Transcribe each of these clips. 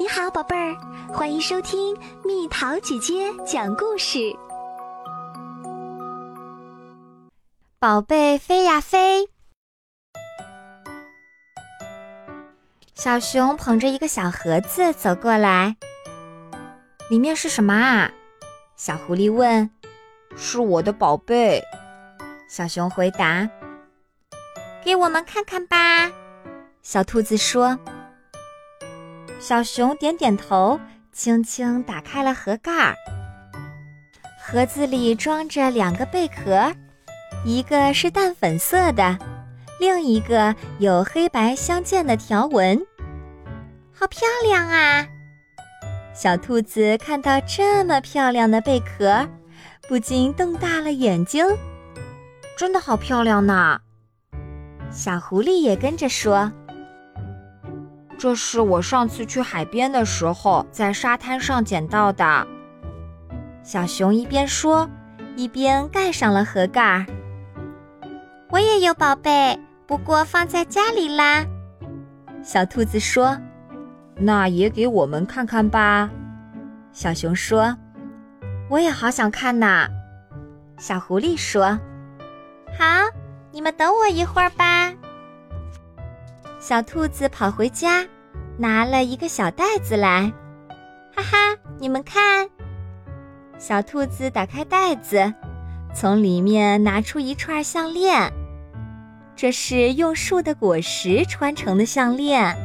你好，宝贝儿，欢迎收听蜜桃姐姐讲故事。宝贝飞呀飞，小熊捧着一个小盒子走过来，里面是什么啊？小狐狸问。是我的宝贝，小熊回答。给我们看看吧，小兔子说。小熊点点头，轻轻打开了盒盖儿。盒子里装着两个贝壳，一个是淡粉色的，另一个有黑白相间的条纹。好漂亮啊！小兔子看到这么漂亮的贝壳，不禁瞪大了眼睛。真的好漂亮呢！小狐狸也跟着说。这是我上次去海边的时候在沙滩上捡到的。小熊一边说，一边盖上了盒盖。我也有宝贝，不过放在家里啦。小兔子说：“那也给我们看看吧。”小熊说：“我也好想看呐。”小狐狸说：“好，你们等我一会儿吧。”小兔子跑回家，拿了一个小袋子来，哈哈，你们看。小兔子打开袋子，从里面拿出一串项链，这是用树的果实穿成的项链。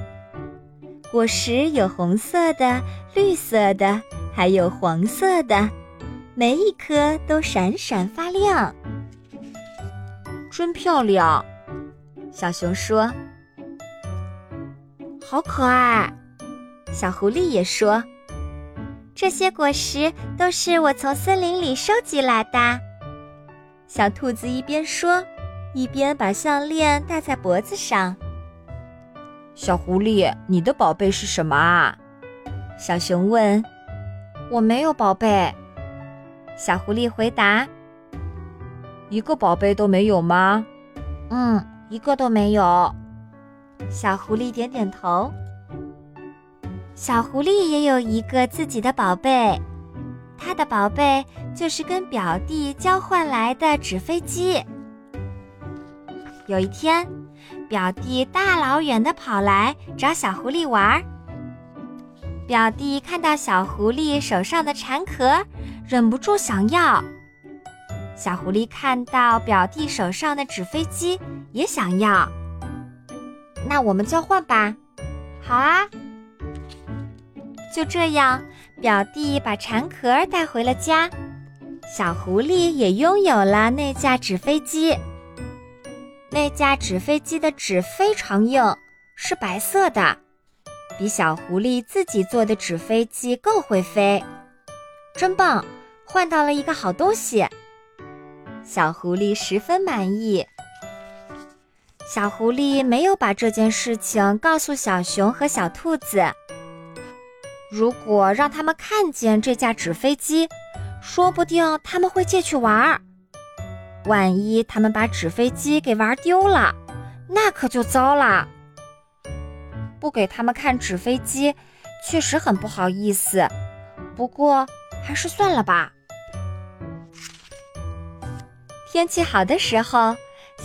果实有红色的、绿色的，还有黄色的，每一颗都闪闪发亮，真漂亮。小熊说。好可爱，小狐狸也说：“这些果实都是我从森林里收集来的。”小兔子一边说，一边把项链戴在脖子上。小狐狸，你的宝贝是什么啊？小熊问。我没有宝贝。小狐狸回答：“一个宝贝都没有吗？”“嗯，一个都没有。”小狐狸点点头。小狐狸也有一个自己的宝贝，它的宝贝就是跟表弟交换来的纸飞机。有一天，表弟大老远的跑来找小狐狸玩儿。表弟看到小狐狸手上的蝉壳，忍不住想要。小狐狸看到表弟手上的纸飞机，也想要。那我们交换吧，好啊！就这样，表弟把蝉壳带回了家，小狐狸也拥有了那架纸飞机。那架纸飞机的纸非常硬，是白色的，比小狐狸自己做的纸飞机更会飞，真棒！换到了一个好东西，小狐狸十分满意。小狐狸没有把这件事情告诉小熊和小兔子。如果让他们看见这架纸飞机，说不定他们会借去玩儿。万一他们把纸飞机给玩丢了，那可就糟了。不给他们看纸飞机，确实很不好意思。不过还是算了吧。天气好的时候。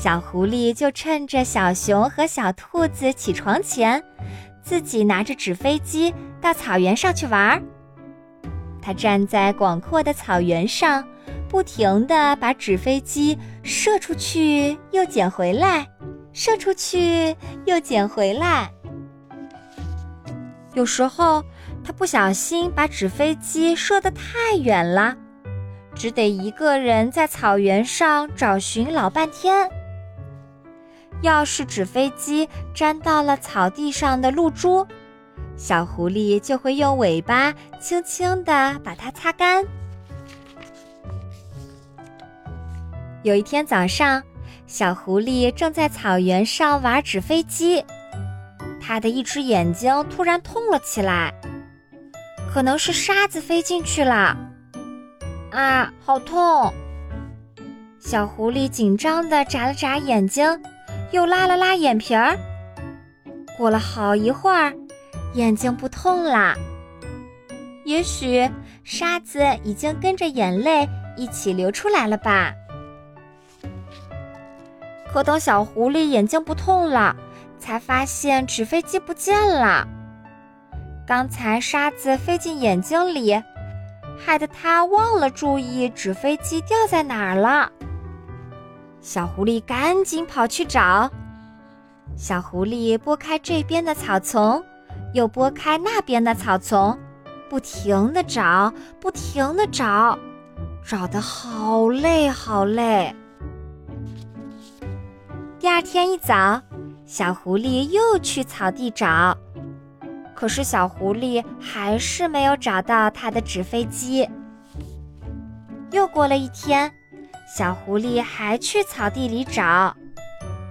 小狐狸就趁着小熊和小兔子起床前，自己拿着纸飞机到草原上去玩。它站在广阔的草原上，不停地把纸飞机射出去又捡回来，射出去又捡回来。有时候，它不小心把纸飞机射得太远了，只得一个人在草原上找寻老半天。要是纸飞机沾到了草地上的露珠，小狐狸就会用尾巴轻轻地把它擦干。有一天早上，小狐狸正在草原上玩纸飞机，它的一只眼睛突然痛了起来，可能是沙子飞进去了。啊，好痛！小狐狸紧张地眨了眨眼睛。又拉了拉眼皮儿，过了好一会儿，眼睛不痛啦。也许沙子已经跟着眼泪一起流出来了吧。可等小狐狸眼睛不痛了，才发现纸飞机不见了。刚才沙子飞进眼睛里，害得他忘了注意纸飞机掉在哪儿了。小狐狸赶紧跑去找。小狐狸拨开这边的草丛，又拨开那边的草丛，不停地找，不停地找，找得好累好累。第二天一早，小狐狸又去草地找，可是小狐狸还是没有找到它的纸飞机。又过了一天。小狐狸还去草地里找，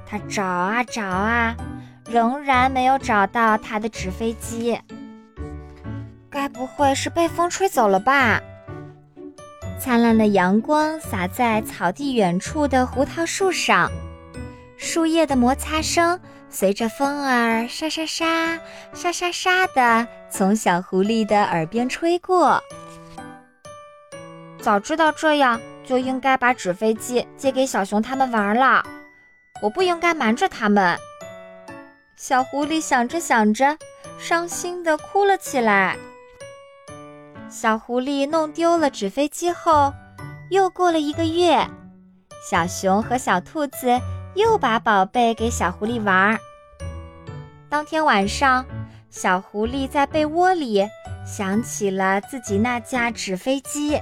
它找啊找啊，仍然没有找到它的纸飞机。该不会是被风吹走了吧？灿烂的阳光洒在草地远处的胡桃树上，树叶的摩擦声随着风儿沙沙沙、沙沙沙的从小狐狸的耳边吹过。早知道这样。就应该把纸飞机借给小熊他们玩了，我不应该瞒着他们。小狐狸想着想着，伤心的哭了起来。小狐狸弄丢了纸飞机后，又过了一个月，小熊和小兔子又把宝贝给小狐狸玩。当天晚上，小狐狸在被窝里想起了自己那架纸飞机。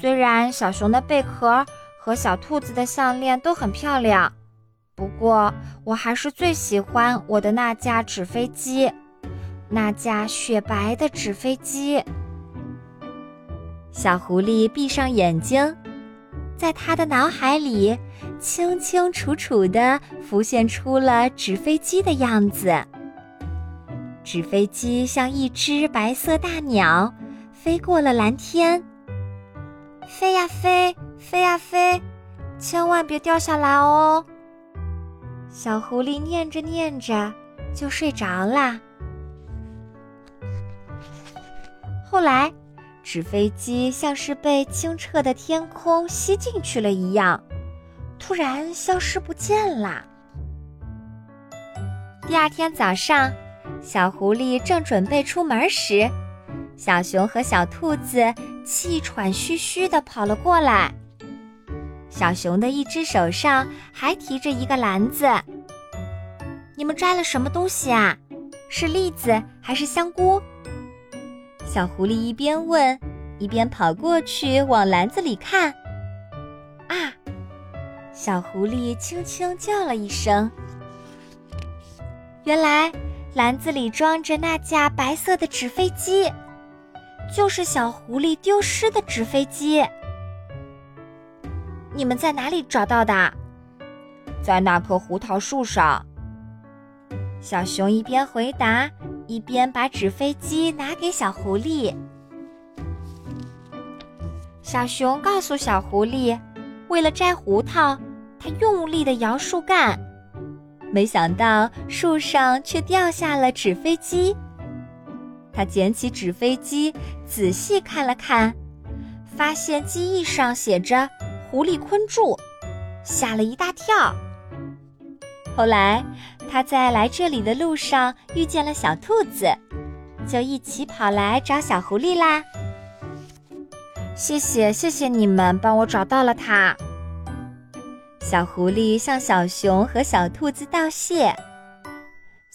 虽然小熊的贝壳和小兔子的项链都很漂亮，不过我还是最喜欢我的那架纸飞机，那架雪白的纸飞机。小狐狸闭上眼睛，在他的脑海里清清楚楚地浮现出了纸飞机的样子。纸飞机像一只白色大鸟，飞过了蓝天。飞呀飞，飞呀飞，千万别掉下来哦！小狐狸念着念着就睡着啦。后来，纸飞机像是被清澈的天空吸进去了一样，突然消失不见啦。第二天早上，小狐狸正准备出门时，小熊和小兔子。气喘吁吁地跑了过来。小熊的一只手上还提着一个篮子。你们摘了什么东西啊？是栗子还是香菇？小狐狸一边问，一边跑过去往篮子里看。啊！小狐狸轻轻叫了一声。原来篮子里装着那架白色的纸飞机。就是小狐狸丢失的纸飞机，你们在哪里找到的？在那棵胡桃树上。小熊一边回答，一边把纸飞机拿给小狐狸。小熊告诉小狐狸，为了摘胡桃，它用力的摇树干，没想到树上却掉下了纸飞机。他捡起纸飞机，仔细看了看，发现机翼上写着“狐狸困住”，吓了一大跳。后来他在来这里的路上遇见了小兔子，就一起跑来找小狐狸啦。谢谢，谢谢你们帮我找到了它。小狐狸向小熊和小兔子道谢。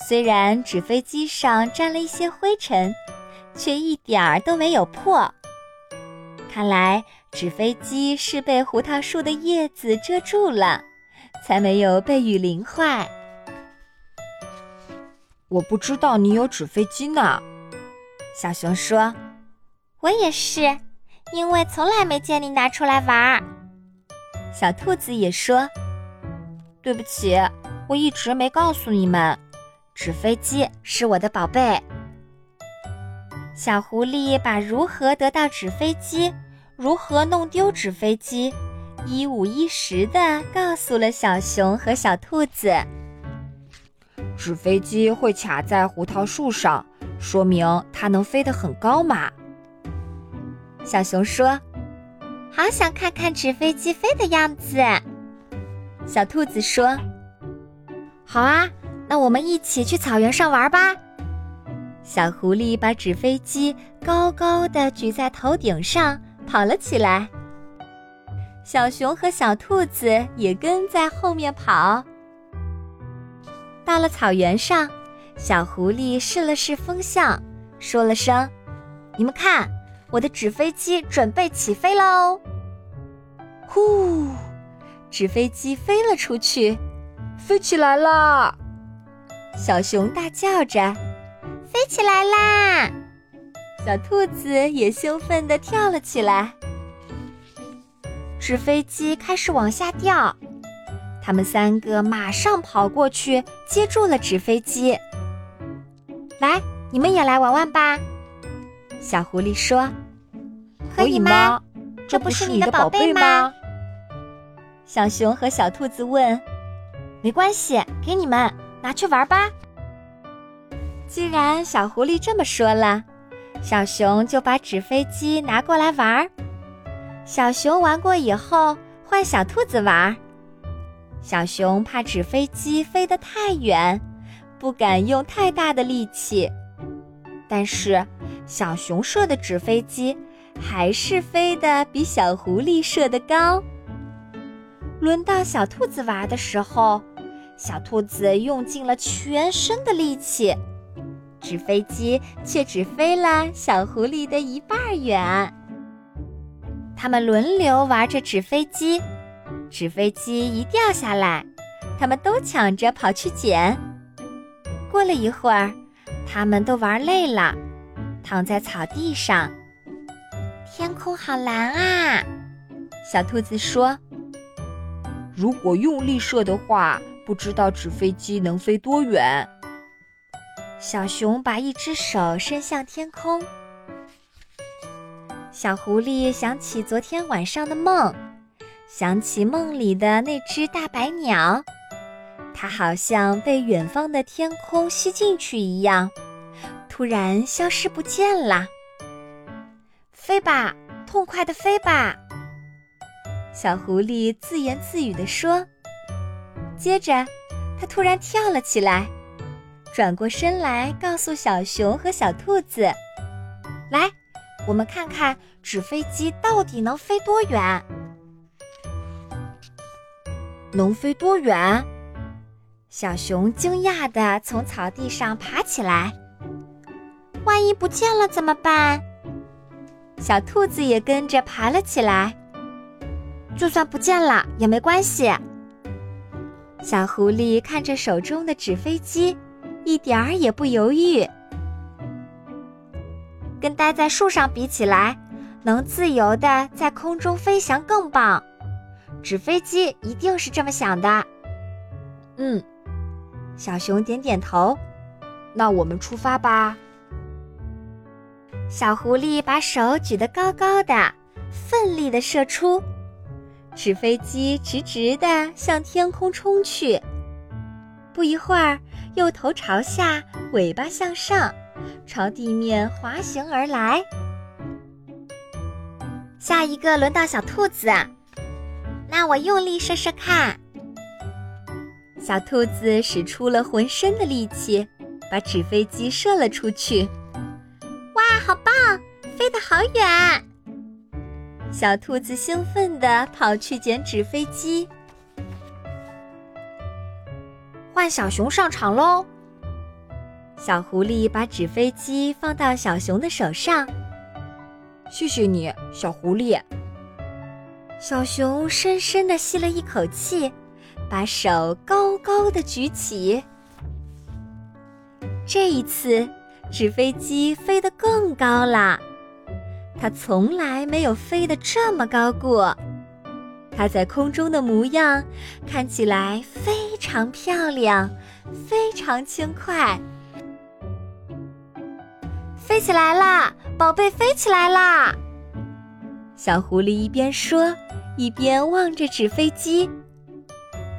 虽然纸飞机上沾了一些灰尘，却一点儿都没有破。看来纸飞机是被胡桃树的叶子遮住了，才没有被雨淋坏。我不知道你有纸飞机呢，小熊说：“我也是，因为从来没见你拿出来玩。”小兔子也说：“对不起，我一直没告诉你们。”纸飞机是我的宝贝。小狐狸把如何得到纸飞机、如何弄丢纸飞机，一五一十地告诉了小熊和小兔子。纸飞机会卡在胡桃树上，说明它能飞得很高嘛。小熊说：“好想看看纸飞机飞的样子。”小兔子说：“好啊，那我们一起去草原上玩吧。”小狐狸把纸飞机高高的举在头顶上，跑了起来。小熊和小兔子也跟在后面跑。到了草原上，小狐狸试了试风向，说了声：“你们看，我的纸飞机准备起飞喽！”呼，纸飞机飞了出去，飞起来啦！小熊大叫着：“飞起来啦！”小兔子也兴奋地跳了起来。纸飞机开始往下掉。他们三个马上跑过去接住了纸飞机。来，你们也来玩玩吧。小狐狸说：“可以吗？这不是你的宝贝吗？”小熊和小兔子问：“没关系，给你们拿去玩吧。”既然小狐狸这么说了，小熊就把纸飞机拿过来玩。小熊玩过以后，换小兔子玩。小熊怕纸飞机飞得太远，不敢用太大的力气。但是小熊射的纸飞机还是飞得比小狐狸射得高。轮到小兔子玩的时候，小兔子用尽了全身的力气，纸飞机却只飞了小狐狸的一半远。他们轮流玩着纸飞机。纸飞机一掉下来，他们都抢着跑去捡。过了一会儿，他们都玩累了，躺在草地上。天空好蓝啊！小兔子说：“如果用力射的话，不知道纸飞机能飞多远。”小熊把一只手伸向天空。小狐狸想起昨天晚上的梦。想起梦里的那只大白鸟，它好像被远方的天空吸进去一样，突然消失不见了。飞吧，痛快的飞吧！小狐狸自言自语地说。接着，它突然跳了起来，转过身来告诉小熊和小兔子：“来，我们看看纸飞机到底能飞多远。”能飞多远？小熊惊讶地从草地上爬起来。万一不见了怎么办？小兔子也跟着爬了起来。就算不见了也没关系。小狐狸看着手中的纸飞机，一点儿也不犹豫。跟待在树上比起来，能自由地在空中飞翔更棒。纸飞机一定是这么想的。嗯，小熊点点头。那我们出发吧。小狐狸把手举得高高的，奋力地射出，纸飞机直直地向天空冲去。不一会儿，又头朝下，尾巴向上，朝地面滑行而来。下一个轮到小兔子。那我用力射射看。小兔子使出了浑身的力气，把纸飞机射了出去。哇，好棒，飞得好远！小兔子兴奋地跑去捡纸飞机。换小熊上场喽！小狐狸把纸飞机放到小熊的手上。谢谢你，小狐狸。小熊深深地吸了一口气，把手高高的举起。这一次，纸飞机飞得更高了。它从来没有飞得这么高过。它在空中的模样看起来非常漂亮，非常轻快。飞起来啦，宝贝，飞起来啦！小狐狸一边说。一边望着纸飞机，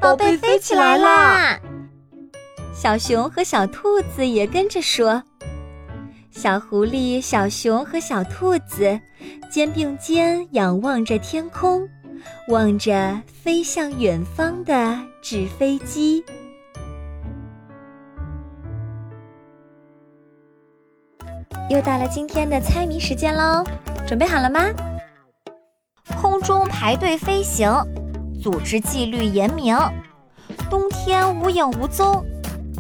宝贝飞起来啦！小熊和小兔子也跟着说。小狐狸、小熊和小兔子肩并肩仰望着天空，望着飞向远方的纸飞机。又到了今天的猜谜时间喽，准备好了吗？空中排队飞行，组织纪律严明，冬天无影无踪，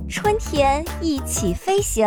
春天一起飞行。